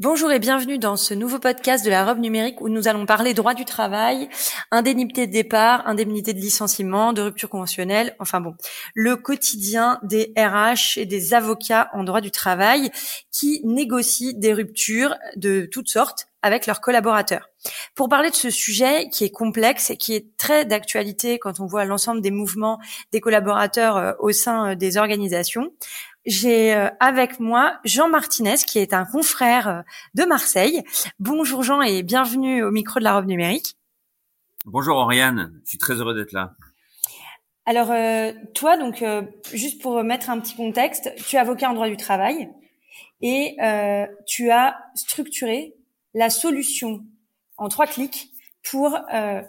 Bonjour et bienvenue dans ce nouveau podcast de la robe numérique où nous allons parler droit du travail, indemnité de départ, indemnité de licenciement, de rupture conventionnelle, enfin bon, le quotidien des RH et des avocats en droit du travail qui négocient des ruptures de toutes sortes avec leurs collaborateurs. Pour parler de ce sujet qui est complexe et qui est très d'actualité quand on voit l'ensemble des mouvements des collaborateurs euh, au sein euh, des organisations, j'ai euh, avec moi Jean Martinez, qui est un confrère de Marseille. Bonjour Jean et bienvenue au micro de la robe numérique. Bonjour Oriane, je suis très heureux d'être là. Alors toi, donc juste pour mettre un petit contexte, tu es avocat en droit du travail et tu as structuré la solution en trois clics pour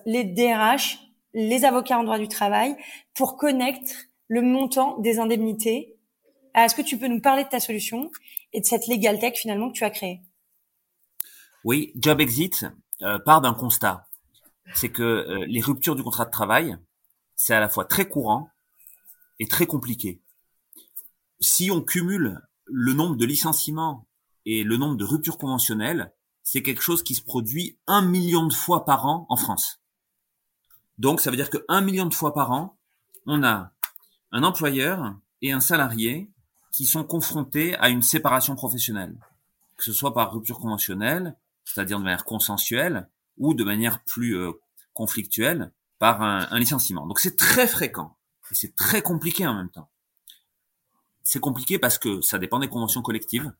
les DRH, les avocats en droit du travail, pour connecter le montant des indemnités est-ce que tu peux nous parler de ta solution et de cette legal tech finalement que tu as créée Oui, Job Exit euh, part d'un constat. C'est que euh, les ruptures du contrat de travail, c'est à la fois très courant et très compliqué. Si on cumule le nombre de licenciements et le nombre de ruptures conventionnelles, c'est quelque chose qui se produit un million de fois par an en France. Donc ça veut dire que un million de fois par an, on a un employeur et un salarié qui sont confrontés à une séparation professionnelle, que ce soit par rupture conventionnelle, c'est-à-dire de manière consensuelle, ou de manière plus euh, conflictuelle, par un, un licenciement. Donc c'est très fréquent, et c'est très compliqué en même temps. C'est compliqué parce que ça dépend des conventions collectives,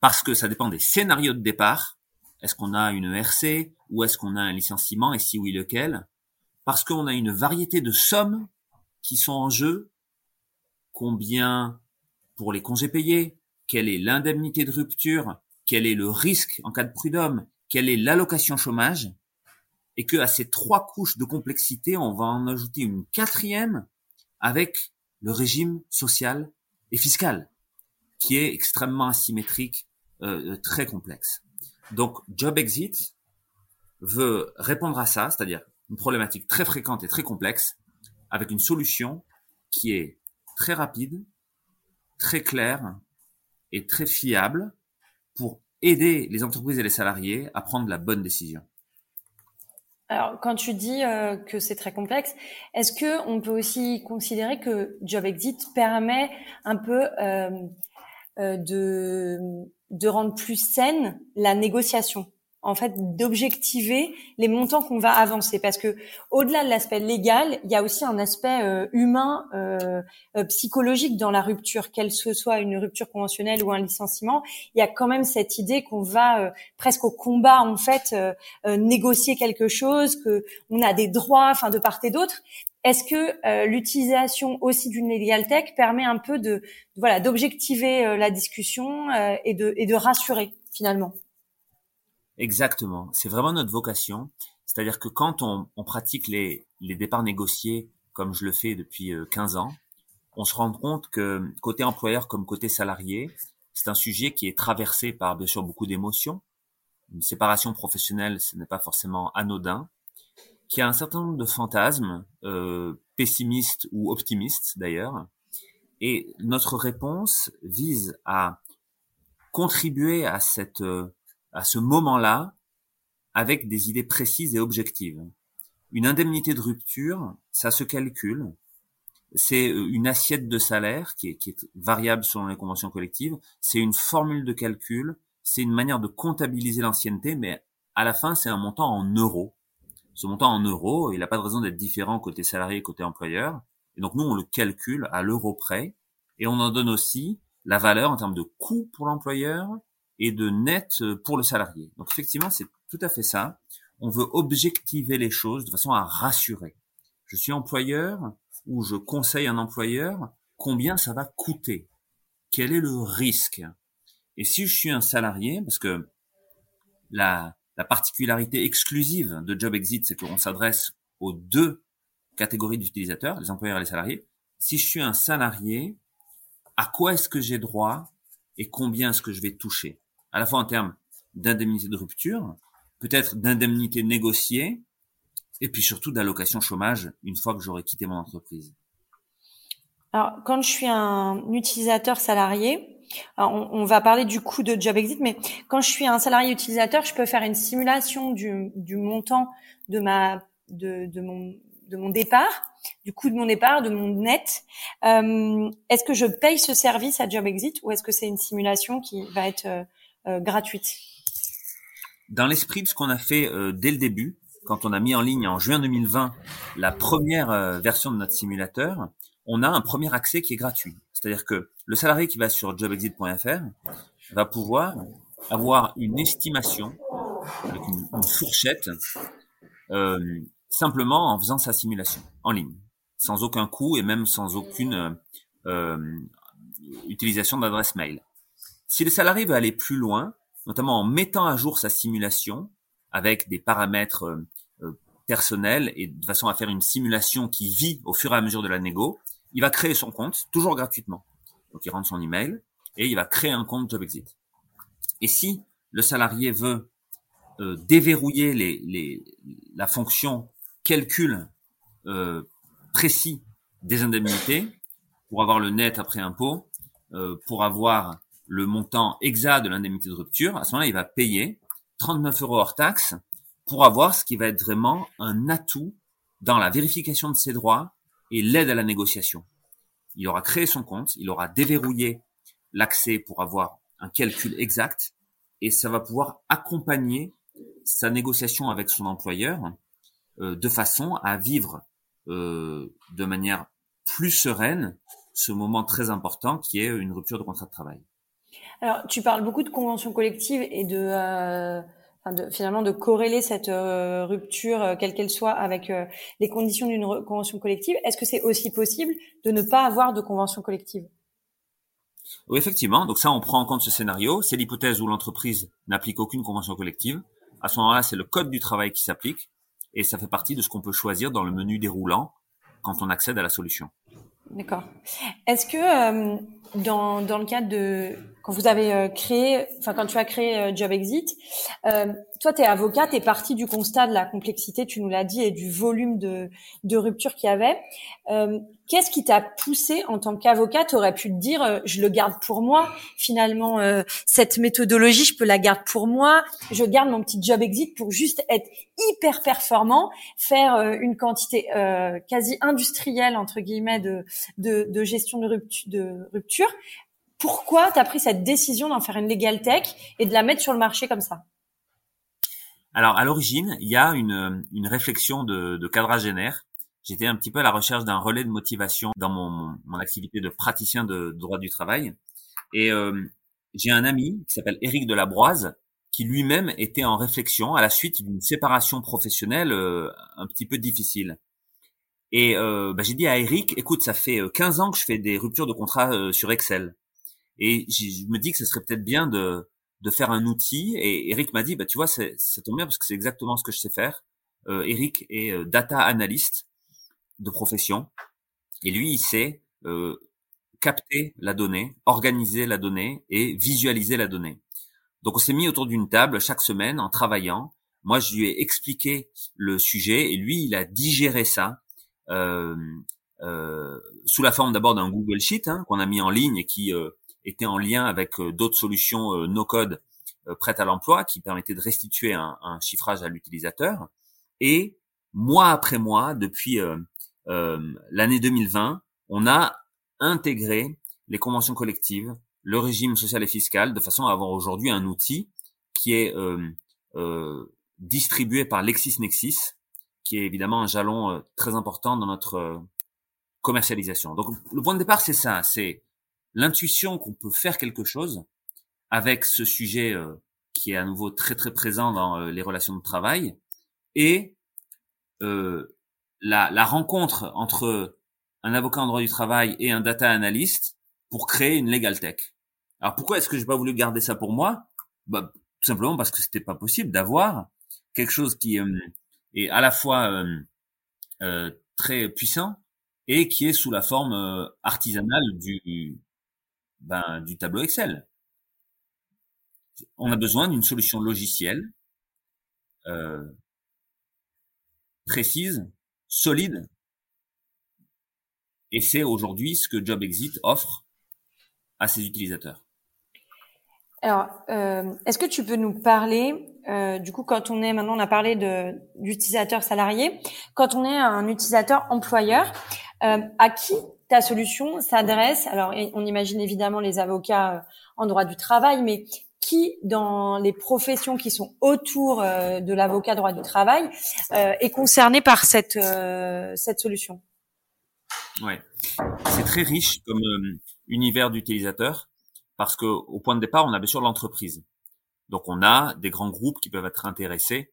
parce que ça dépend des scénarios de départ. Est-ce qu'on a une ERC ou est-ce qu'on a un licenciement et si oui lequel? Parce qu'on a une variété de sommes qui sont en jeu. Combien pour les congés payés, quelle est l'indemnité de rupture, quel est le risque en cas de prud'homme, quelle est l'allocation chômage, et que à ces trois couches de complexité, on va en ajouter une quatrième avec le régime social et fiscal, qui est extrêmement asymétrique, euh, très complexe. Donc, Job Exit veut répondre à ça, c'est-à-dire une problématique très fréquente et très complexe, avec une solution qui est très rapide, très clair et très fiable pour aider les entreprises et les salariés à prendre la bonne décision. Alors, quand tu dis euh, que c'est très complexe, est-ce que on peut aussi considérer que Job Exit permet un peu euh, euh, de de rendre plus saine la négociation. En fait d'objectiver les montants qu'on va avancer. Parce que au-delà de l'aspect légal, il y a aussi un aspect euh, humain euh, euh, psychologique dans la rupture, qu'elle ce soit une rupture conventionnelle ou un licenciement, il y a quand même cette idée qu'on va presque au combat en fait négocier quelque chose, que on a des droits enfin de part et d'autre. Est-ce que l'utilisation aussi d'une legal tech permet un peu de voilà d'objectiver la discussion et de et de rassurer finalement? Exactement. C'est vraiment notre vocation. C'est-à-dire que quand on, pratique les, les, départs négociés, comme je le fais depuis 15 euh, ans, on se rend compte que côté employeur comme côté salarié, c'est un sujet qui est traversé par bien sûr beaucoup d'émotions. Une séparation professionnelle, ce n'est pas forcément anodin, qui a un certain nombre de fantasmes, euh, pessimistes ou optimistes d'ailleurs. Et notre réponse vise à contribuer à cette euh, à ce moment-là avec des idées précises et objectives. Une indemnité de rupture, ça se calcule. C'est euh, une assiette de salaire qui est, qui est variable selon les conventions collectives. C'est une formule de calcul. C'est une manière de comptabiliser l'ancienneté, mais à la fin, c'est un montant en euros. Ce montant en euros, il n'a pas de raison d'être différent côté salarié et côté employeur. Et donc nous, on le calcule à l'euro près. Et on en donne aussi la valeur en termes de coût pour l'employeur et de net euh, pour le salarié. Donc effectivement, c'est tout à fait ça. On veut objectiver les choses de façon à rassurer. Je suis employeur ou je conseille un employeur combien ça va coûter. Quel est le risque? Et si je suis un salarié, parce que la, la particularité exclusive de Job Exit, c'est qu'on s'adresse aux deux catégories d'utilisateurs, les employeurs et les salariés. Si je suis un salarié, à quoi est-ce que j'ai droit et combien est-ce que je vais toucher? À la fois en termes d'indemnité de rupture, peut-être d'indemnité négociée, et puis surtout d'allocation chômage une fois que j'aurai quitté mon entreprise. Alors, quand je suis un utilisateur salarié, on, va parler du coût de Job Exit, mais quand je suis un salarié utilisateur, je peux faire une simulation du, montant de ma de mon départ, du coût de mon départ, de mon net. Euh, est-ce que je paye ce service à Job Exit ou est-ce que c'est une simulation qui va être euh, euh, gratuite? Dans l'esprit de ce qu'on a fait dès le début, quand on a mis en ligne en juin 2020 la première version de notre simulateur, on a un premier accès qui est gratuit. C'est-à-dire que le salarié qui va sur jobexit.fr va pouvoir avoir une estimation, une, fourchette, euh, simplement en faisant sa simulation en ligne, sans aucun coût et même sans aucune euh, utilisation d'adresse mail. Si le salarié veut aller plus loin, notamment en mettant à jour sa simulation avec des paramètres euh, personnels et de façon à faire une simulation qui vit au fur et à mesure de la négo, il va créer son compte, toujours gratuitement. Donc il rentre son email et il va créer un compte JobExit. Et si le salarié veut euh, déverrouiller la fonction calcul euh, précis des indemnités pour avoir le net après impôt, euh, pour avoir le montant exact de l'indemnité de rupture, à ce moment-là, il va payer 39 euros hors taxe pour avoir ce qui va être vraiment un atout dans la vérification de ses droits et l'aide à la négociation. Il aura créé son compte, il aura déverrouillé l'accès pour avoir un calcul exact et ça va pouvoir accompagner sa négociation avec son employeur euh, de façon à vivre euh, de manière plus sereine ce moment très important qui est une rupture de contrat de travail. Alors, tu parles beaucoup de conventions collectives et de euh, finalement de corréler cette euh, rupture, euh, quelle qu'elle soit, avec euh, les conditions d'une convention collective. Est-ce que c'est aussi possible de ne pas avoir de convention collective? Oui, effectivement. Donc ça, on prend en compte ce scénario. C'est l'hypothèse où l'entreprise n'applique aucune convention collective. À ce moment-là, c'est le code du travail qui s'applique et ça fait partie de ce qu'on peut choisir dans le menu déroulant quand on accède à la solution. D'accord. Est-ce que dans, dans le cadre de quand vous avez euh, créé, enfin quand tu as créé euh, Job Exit, euh, toi tu es avocat, tu es parti du constat de la complexité, tu nous l'as dit, et du volume de, de rupture qu'il y avait. Euh, Qu'est-ce qui t'a poussé en tant qu'avocat? Tu aurais pu te dire, euh, je le garde pour moi. Finalement, cette méthodologie, je peux la garder pour moi. Je garde mon petit Job Exit pour juste être hyper performant, faire une quantité quasi industrielle entre guillemets de, de, de gestion de rupture, de rupture pourquoi tu as pris cette décision d'en faire une legal tech et de la mettre sur le marché comme ça? Alors, à l'origine, il y a une, une réflexion de, de quadragénaire. J'étais un petit peu à la recherche d'un relais de motivation dans mon, mon activité de praticien de droit du travail. Et euh, j'ai un ami qui s'appelle Éric Delabroise, qui lui-même était en réflexion à la suite d'une séparation professionnelle euh, un petit peu difficile. Et euh, bah, j'ai dit à Eric, écoute, ça fait 15 ans que je fais des ruptures de contrat sur Excel. Et je me dis que ce serait peut-être bien de, de faire un outil. Et Eric m'a dit, bah tu vois, ça tombe bien parce que c'est exactement ce que je sais faire. Euh, Eric est euh, data analyst de profession, et lui, il sait euh, capter la donnée, organiser la donnée et visualiser la donnée. Donc on s'est mis autour d'une table chaque semaine en travaillant. Moi, je lui ai expliqué le sujet et lui, il a digéré ça euh, euh, sous la forme d'abord d'un Google Sheet hein, qu'on a mis en ligne et qui euh, était en lien avec euh, d'autres solutions euh, no-code euh, prêtes à l'emploi qui permettaient de restituer un, un chiffrage à l'utilisateur. Et mois après mois, depuis euh, l'année 2020, on a intégré les conventions collectives, le régime social et fiscal, de façon à avoir aujourd'hui un outil qui est euh, euh, distribué par LexisNexis, qui est évidemment un jalon très important dans notre commercialisation. Donc le point de départ, c'est ça, c'est l'intuition qu'on peut faire quelque chose avec ce sujet euh, qui est à nouveau très très présent dans euh, les relations de travail et euh, la, rencontre entre un avocat en droit du travail et un data analyst pour créer une legal tech. Alors pourquoi est-ce que j'ai pas voulu garder ça pour moi? Bah, tout simplement parce que c'était pas possible d'avoir quelque chose qui est à la fois très puissant et qui est sous la forme artisanale du ben, du tableau Excel. On a besoin d'une solution logicielle précise, solide, et c'est aujourd'hui ce que JobExit offre à ses utilisateurs. Alors, euh, est-ce que tu peux nous parler, euh, du coup, quand on est, maintenant on a parlé d'utilisateur salarié, quand on est un utilisateur employeur, euh, à qui ta solution s'adresse Alors, on imagine évidemment les avocats euh, en droit du travail, mais qui, dans les professions qui sont autour euh, de l'avocat droit du travail, euh, est concerné par cette cette solution? Ouais, c'est très riche comme univers d'utilisateurs parce que au point de départ, on a bien sûr l'entreprise. Donc on a des grands groupes qui peuvent être intéressés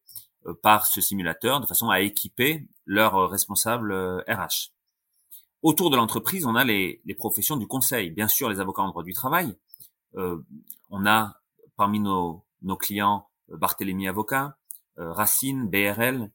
par ce simulateur de façon à équiper leurs responsables RH. Euh, Autour de l'entreprise, on a les, les, professions du conseil, bien sûr les avocats en droit du travail. Euh, on a parmi nos, nos clients Barthélemy Avocat, Racine, BRL,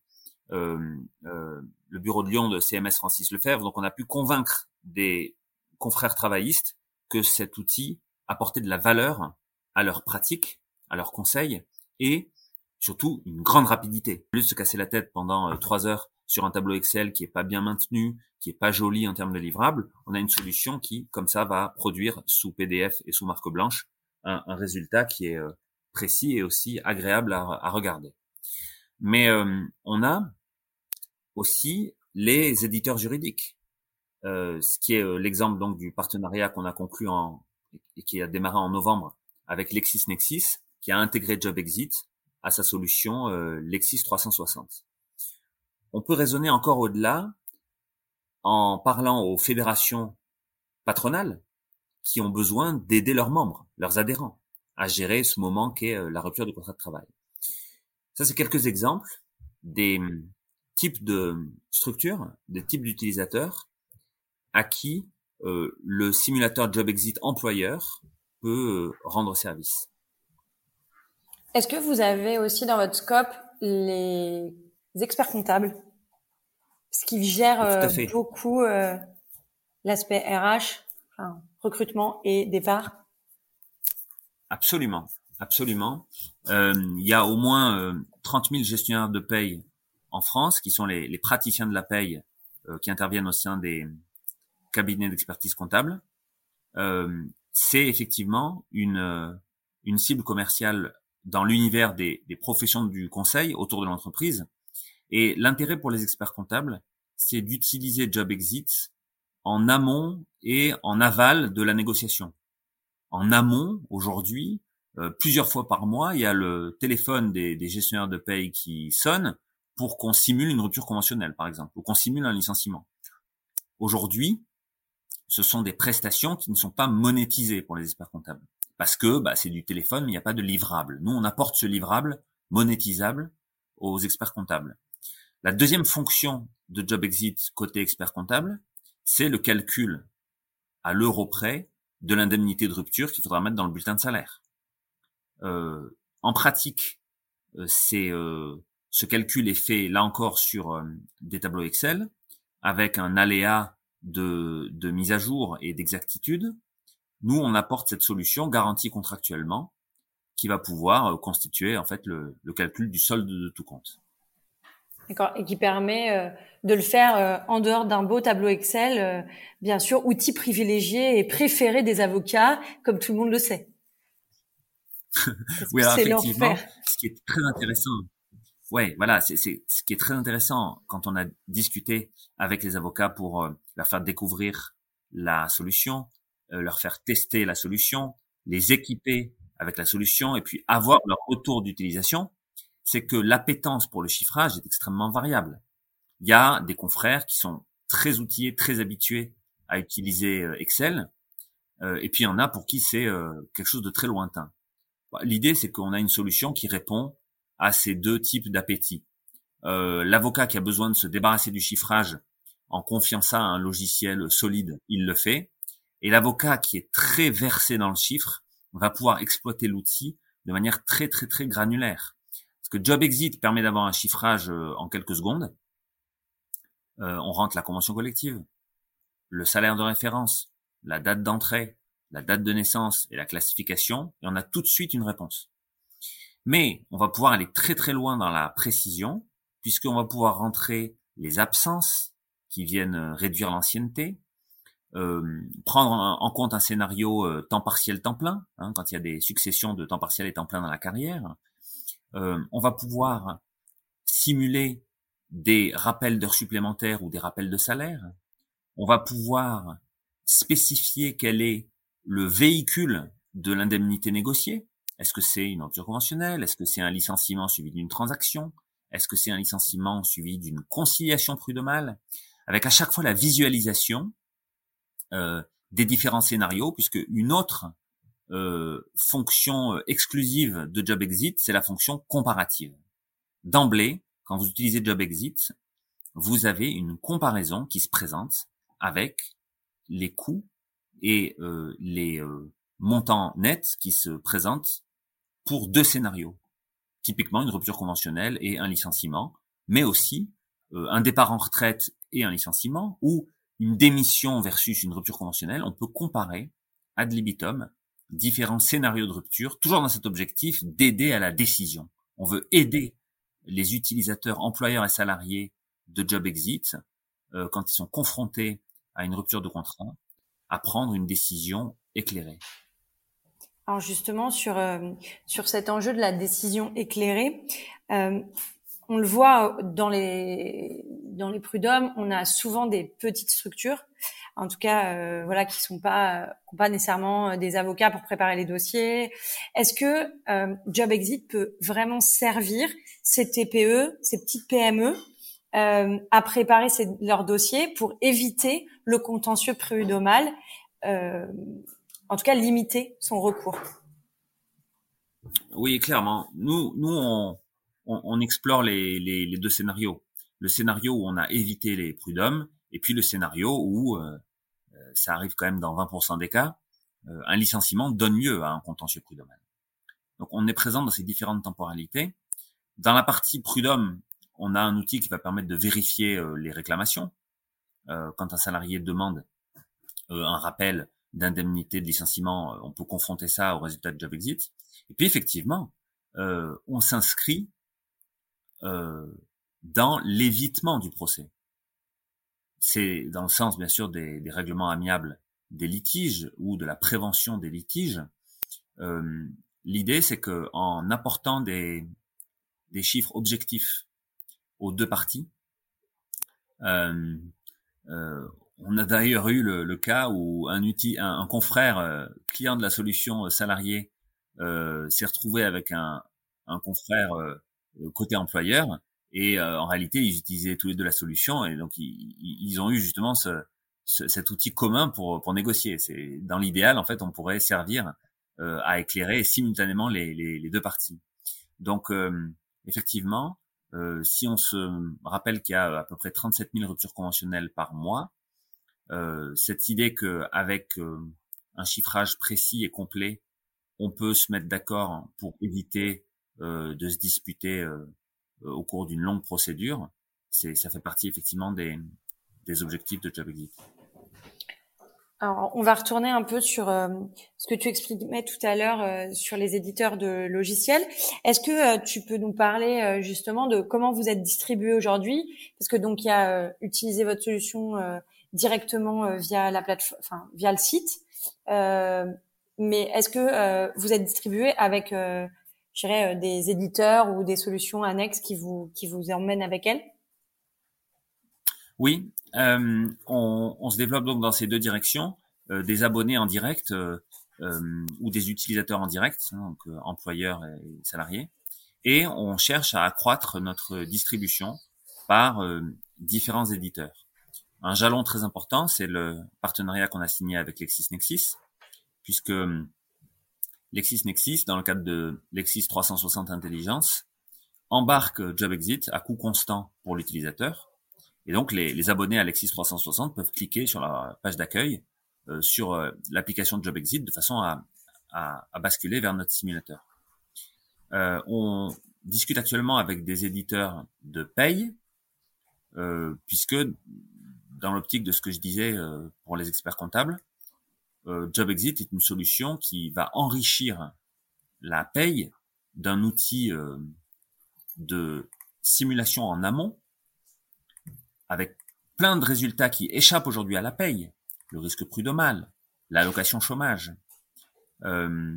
le bureau de Lyon de CMS Francis Lefebvre. Donc on a pu convaincre des confrères travaillistes que cet outil apporter de la valeur à leurs pratiques, à leurs conseils et surtout une grande rapidité. Au lieu de se casser la tête pendant euh, trois heures sur un tableau Excel qui est pas bien maintenu, qui est pas joli en termes de livrables, on a une solution qui, comme ça, va produire sous PDF et sous marque blanche un, résultat qui est euh, précis et aussi agréable à, regarder. Mais euh, on a aussi les éditeurs juridiques, ce qui est l'exemple donc du partenariat qu'on a conclu en, et qui a démarré en novembre avec LexisNexis, qui a intégré JobExit à sa solution euh, Lexis 360. On peut raisonner encore au-delà en parlant aux fédérations patronales qui ont besoin d'aider leurs membres, leurs adhérents, à gérer ce moment qu'est euh, la rupture du contrat de travail. Ça, c'est quelques exemples des hum, types de structures, des types d'utilisateurs à qui euh, le simulateur Job Exit employeur peut euh, rendre service. Est-ce que vous avez aussi dans votre scope les experts comptables Ce qui gère euh, beaucoup l'aspect RH, recrutement et départ Absolument, absolument. Il y a au moins 30 000 gestionnaires de paye en France qui sont les, les praticiens de la paye qui interviennent au sein des, cabinet d'expertise comptable, euh, c'est effectivement une, euh, une cible commerciale dans l'univers des, des professions du conseil autour de l'entreprise. Et l'intérêt pour les experts comptables, c'est d'utiliser Job Exit en amont et en aval de la négociation. En amont, aujourd'hui, euh, plusieurs fois par mois, il y a le téléphone des, des gestionnaires de paye qui sonne pour qu'on simule une rupture conventionnelle, par exemple, ou qu'on simule un licenciement. Aujourd'hui, ce sont des prestations qui ne sont pas monétisées pour les experts comptables. Parce que bah, c'est du téléphone, mais il n'y a pas de livrable. Nous, on apporte ce livrable monétisable aux experts comptables. La deuxième fonction de Job Exit côté expert comptable, c'est le calcul à l'euro près de l'indemnité de rupture qu'il faudra mettre dans le bulletin de salaire. Euh, en pratique, euh, euh, ce calcul est fait là encore sur des tableaux Excel avec un aléa de, mise à jour et d'exactitude, nous on apporte cette solution garantie contractuellement qui va pouvoir constituer en fait le calcul du solde de tout compte. D'accord, et qui permet euh, de le faire euh, en dehors d'un beau tableau Excel, bien sûr, outil privilégié et préféré des avocats, comme tout le monde le sait. oui, alors effectivement, ce qui est très intéressant, ouais, voilà, c'est ce qui est très intéressant quand on a discuté avec les avocats pour euh, leur faire découvrir la solution, euh, leur faire tester la solution, les équiper avec la solution et puis avoir leur retour d'utilisation, c'est que l'appétence pour le chiffrage est extrêmement variable. Il y a des confrères qui sont très outillés, très habitués à utiliser euh, Excel, et puis il y en a pour qui c'est quelque chose de très lointain. L'idée, c'est qu'on a une solution qui répond à ces deux types d'appétit. Euh, L'avocat qui a besoin de se débarrasser du chiffrage en confiant ça à un logiciel solide, il le fait. Et l'avocat qui est très versé dans le chiffre va pouvoir exploiter l'outil de manière très très très granulaire. Que Job Exit permet d'avoir un chiffrage euh, en quelques secondes. Euh, on rentre la convention collective, le salaire de référence, la date d'entrée, la date de naissance et la classification, et on a tout de suite une réponse. Mais on va pouvoir aller très très loin dans la précision, puisqu'on va pouvoir rentrer les absences qui viennent euh, réduire l'ancienneté, prendre en compte un scénario temps partiel temps plein, hein, quand il y a des successions de temps partiel et temps plein dans la carrière. Euh, on va pouvoir simuler des rappels d'heures supplémentaires ou des rappels de salaire. On va pouvoir spécifier quel est le véhicule de l'indemnité négociée. Est-ce que c'est une rupture conventionnelle? Est-ce que c'est un licenciement suivi d'une transaction? Est-ce que c'est un licenciement suivi d'une conciliation prud'homale? Avec à chaque fois la visualisation euh, des différents scénarios, puisque une autre euh, fonction euh, exclusive de Job Exit, c'est la fonction comparative. D'emblée, quand vous utilisez Job Exit, vous avez une comparaison qui se présente avec les coûts et euh, les montants nets qui se présentent pour deux scénarios. Typiquement une rupture conventionnelle et un licenciement, mais aussi un départ en retraite et un licenciement, ou une démission versus une rupture conventionnelle, on peut comparer ad libitum différents scénarios de rupture, toujours dans cet objectif d'aider à la décision. On veut aider les utilisateurs, employeurs et salariés de Job Exit, euh, quand ils sont confrontés à une rupture de contrat, à prendre une décision éclairée. Alors justement sur euh, sur cet enjeu de la décision éclairée, euh, on le voit dans les dans les prud'hommes, on a souvent des petites structures, en tout cas euh, voilà qui sont pas nécessairement des avocats pour préparer les dossiers. Est-ce que euh, Job Exit peut vraiment servir ces TPE, ces petites PME euh, à préparer leurs dossiers pour éviter le contentieux prud'homal, euh, en tout cas limiter son recours? Oui, clairement. Nous nous on explore les, deux scénarios. Le scénario où on a évité les prud'hommes, et puis le scénario où euh, euh, ça arrive quand même dans 20% des cas, euh, un licenciement donne lieu à un contentieux prud'homme. Donc on est présent dans ces différentes temporalités. Dans la partie prud'homme, on a un outil qui va permettre de vérifier les réclamations. quand un salarié demande un rappel d'indemnité de licenciement, on peut confronter ça au résultat de job exit. Et puis effectivement, on s'inscrit euh, dans l'évitement du procès. C'est dans le sens, bien sûr, des, règlements amiables des litiges ou de la prévention des litiges. Euh, L'idée, c'est que en apportant des, chiffres objectifs aux deux parties, euh, euh, on a d'ailleurs eu le, cas où un, confrère client de la solution salarié s'est retrouvé avec un, confrère côté employeur. Et euh, en réalité, ils utilisaient tous les deux la solution, et donc ils, ils ont eu justement ce, cet outil commun pour pour négocier. C'est dans l'idéal, en fait, on pourrait servir euh, à éclairer simultanément les, les, les deux parties. Donc, effectivement, euh, si on se rappelle qu'il y a à peu près 37 000 ruptures conventionnelles par mois, euh, cette idée que avec un chiffrage précis et complet, on peut se mettre d'accord pour éviter euh, de se disputer euh, euh, au cours d'une longue procédure, c'est ça fait partie effectivement des, des objectifs de JobExit. Alors, on va retourner un peu sur euh, ce que tu exprimais tout à l'heure euh, sur les éditeurs de logiciels. Est-ce que euh, tu peux nous parler justement de comment vous êtes distribué aujourd'hui? Parce que donc il y a utilisé votre solution directement via la plateforme, enfin via le site. mais est-ce que vous êtes distribué avec je dirais, euh, des éditeurs ou des solutions annexes qui vous, qui vous emmènent avec elles? Oui, euh, on, on, se développe donc dans ces deux directions, euh, des abonnés en direct euh, euh ou des utilisateurs en direct, hein, donc euh, employeurs et salariés, et on cherche à accroître notre distribution par différents éditeurs. Un jalon très important, c'est le partenariat qu'on a signé avec LexisNexis, puisque LexisNexis, dans le cadre de Lexis 360 Intelligence, embarque JobExit à coût constant pour l'utilisateur. Et donc, les, abonnés à Lexis 360 peuvent cliquer sur la page d'accueil euh, sur euh, l'application JobExit de façon à, basculer vers notre simulateur. Euh, on discute actuellement avec des éditeurs de paye, puisque dans l'optique de ce que je disais pour les experts comptables, JobExit est une solution qui va enrichir la paye d'un outil euh, de simulation en amont avec plein de résultats qui échappent aujourd'hui à la paye, le risque prud'homal, l'allocation chômage. Euh,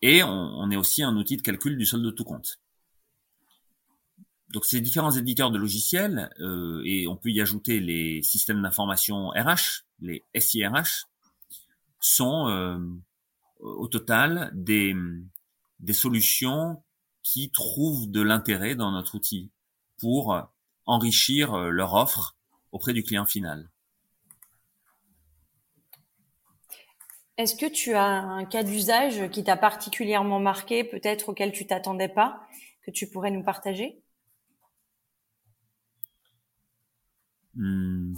et on, est aussi un outil de calcul du solde de tout compte. Donc ces différents éditeurs de logiciels, euh, et on peut y ajouter les systèmes d'information RH, les SIRH, sont euh, au total des, des solutions qui trouvent de l'intérêt dans notre outil pour enrichir euh, leur offre auprès du client final. Est-ce que tu as un cas d'usage qui t'a particulièrement marqué, peut-être auquel tu t'attendais pas, que tu pourrais nous partager? Hmm.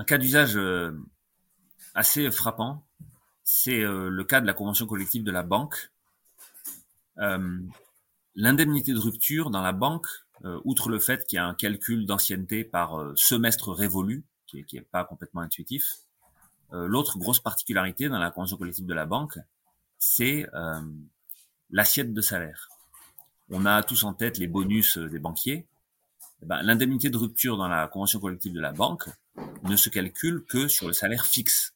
Un cas d'usage euh, assez frappant, c'est euh, le cas de la convention collective de la banque. Euh, l'indemnité de rupture dans la banque, outre le fait qu'il y a un calcul d'ancienneté par semestre révolu, qui n'est pas complètement intuitif, l'autre grosse particularité dans la convention collective de la banque, c'est l'assiette de salaire. On a tous en tête les bonus des banquiers. Eh ben, l'indemnité de rupture dans la convention collective de la banque, ne se calcule que sur le salaire fixe.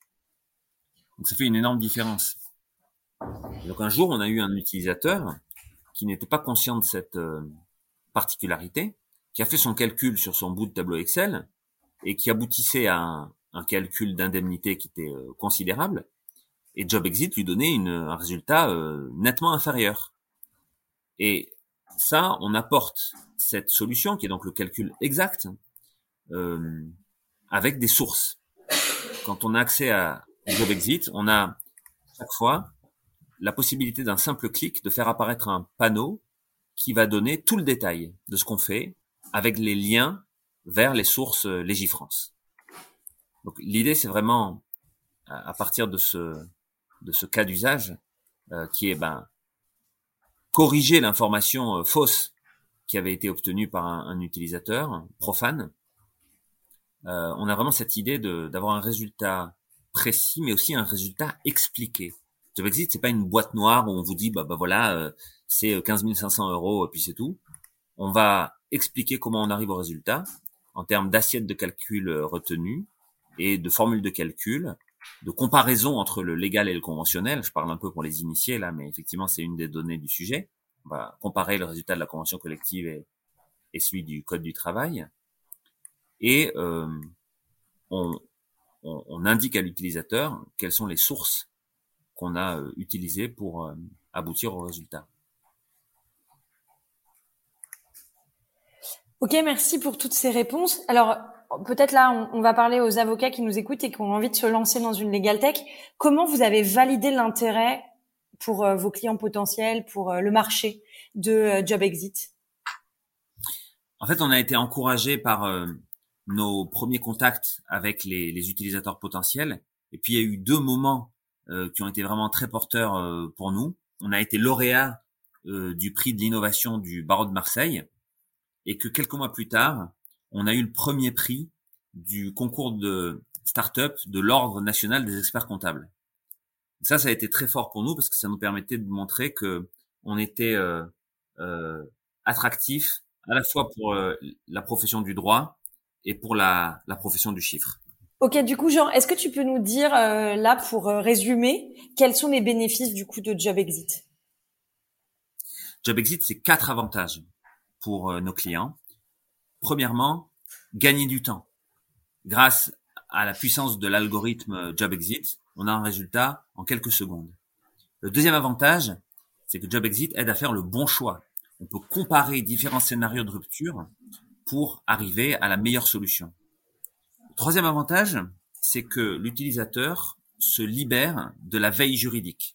Donc ça fait une énorme différence. donc un jour, on a eu un utilisateur qui n'était pas conscient de cette euh, particularité, qui a fait son calcul sur son bout de tableau Excel et qui aboutissait à un, calcul d'indemnité qui était euh, considérable. Et JobExit lui donnait un résultat euh, nettement inférieur. Et ça, on apporte cette solution, qui est donc le calcul exact, euh, avec des sources. Quand on a accès à JobExit, on a chaque fois la possibilité d'un simple clic de faire apparaître un panneau qui va donner tout le détail de ce qu'on fait avec les liens vers les sources Légifrance. Donc l'idée c'est vraiment à partir de ce de ce cas d'usage euh, qui est ben corriger l'information euh, fausse qui avait été obtenue par un, utilisateur profane euh, on a vraiment cette idée d'avoir un résultat précis, mais aussi un résultat expliqué. JobExit, c'est pas une boîte noire où on vous dit, bah, bah voilà, euh, c'est 15 euh, 500 euros, et puis c'est tout. On va expliquer comment on arrive au résultat en termes d'assiette de calcul retenue et de formules de calcul, de comparaison entre le légal et le conventionnel. Je parle un peu pour les initiés là, mais effectivement, c'est une des données du sujet. On va comparer le résultat de la convention collective et, et celui du code du travail et euh, on, on, indique à l'utilisateur quelles sont les sources qu'on a euh, utilisées pour euh, aboutir au résultat. Ok, merci pour toutes ces réponses. Alors, peut-être là, on, va parler aux avocats qui nous écoutent et qui ont envie de se lancer dans une legal tech. Comment vous avez validé l'intérêt pour vos clients potentiels, pour le marché de Job Exit? En fait, on a été encouragé par nos premiers contacts avec les, utilisateurs potentiels. Et puis il y a eu deux moments euh, qui ont été vraiment très porteurs euh, pour nous. On a été lauréat euh, du prix de l'innovation du barreau de Marseille et que quelques mois plus tard, on a eu le premier prix du concours de start-up de l'Ordre national des experts comptables. Ça, ça a été très fort pour nous parce que ça nous permettait de montrer que on était attractif à la fois pour la profession du droit, et pour la, la profession du chiffre. Ok, du coup, Jean, est-ce que tu peux nous dire euh, là, pour euh, résumer, quels sont les bénéfices du coup de Job Exit? Job Exit, c'est quatre avantages pour euh, nos clients. Premièrement, gagner du temps. Grâce à la puissance de l'algorithme Job Exit, on a un résultat en quelques secondes. Le deuxième avantage, c'est que Job Exit aide à faire le bon choix. On peut comparer différents scénarios de rupture pour arriver à la meilleure solution. troisième avantage, c'est que l'utilisateur se libère de la veille juridique.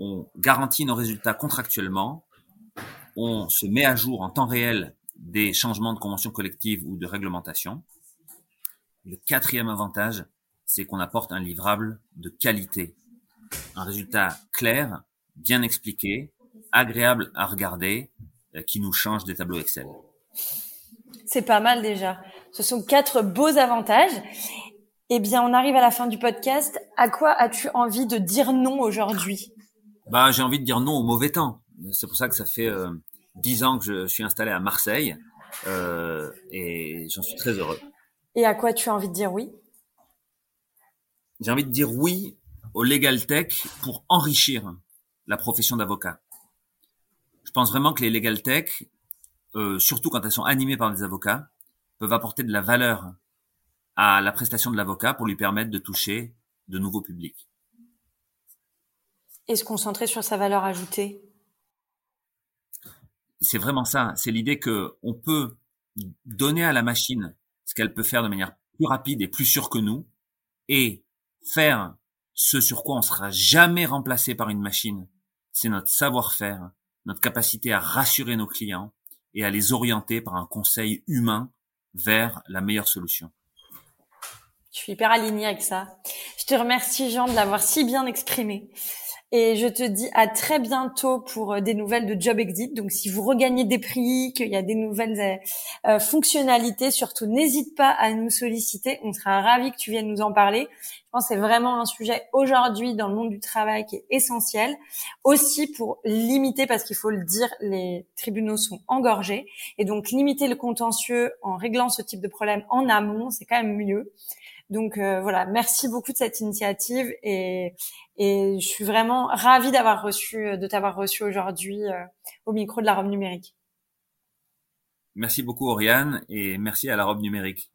On garantit nos résultats contractuellement, on se met à jour en temps réel des changements de convention collective ou de réglementation. Le quatrième avantage, c'est qu'on apporte un livrable de qualité, un résultat clair bien expliqué, agréable à regarder, euh, qui nous change des tableaux Excel. C'est pas mal déjà. Ce sont quatre beaux avantages. Eh bien, on arrive à la fin du podcast. À quoi as-tu envie de dire non aujourd'hui? Bah, j'ai envie de dire non au mauvais temps. C'est pour ça que ça fait euh, dix ans que je suis installé à Marseille euh, et j'en suis très heureux. Et à quoi tu as envie de dire oui? J'ai envie de dire oui au legal tech pour enrichir la profession d'avocat. Je pense vraiment que les legal tech, euh, surtout quand elles sont animées par des avocats, peuvent apporter de la valeur à la prestation de l'avocat pour lui permettre de toucher de nouveaux publics. Et se concentrer sur sa valeur ajoutée? C'est vraiment ça. C'est l'idée que on peut donner à la machine ce qu'elle peut faire de manière plus rapide et plus sûre que nous et faire ce sur quoi on sera jamais remplacé par une machine. C'est notre savoir-faire, notre capacité à rassurer nos clients et à les orienter par un conseil humain vers la meilleure solution. Je suis hyper alignée avec ça. Je te remercie Jean de l'avoir si bien exprimé. Et je te dis à très bientôt pour euh, des nouvelles de Job Exit. Donc, si vous regagnez des prix, qu'il y a des nouvelles euh, euh, fonctionnalités, surtout n'hésite pas à nous solliciter. On sera ravis que tu viennes nous en parler. Je pense que c'est vraiment un sujet aujourd'hui dans le monde du travail qui est essentiel. Aussi pour limiter, parce qu'il faut le dire, les tribunaux sont engorgés. Et donc, limiter le contentieux en réglant ce type de problème en amont, c'est quand même mieux. Donc euh, voilà, merci beaucoup de cette initiative et, je suis vraiment ravie d'avoir reçu, de t'avoir reçu aujourd'hui euh, au micro de la robe numérique. Merci beaucoup Oriane et merci à la robe numérique.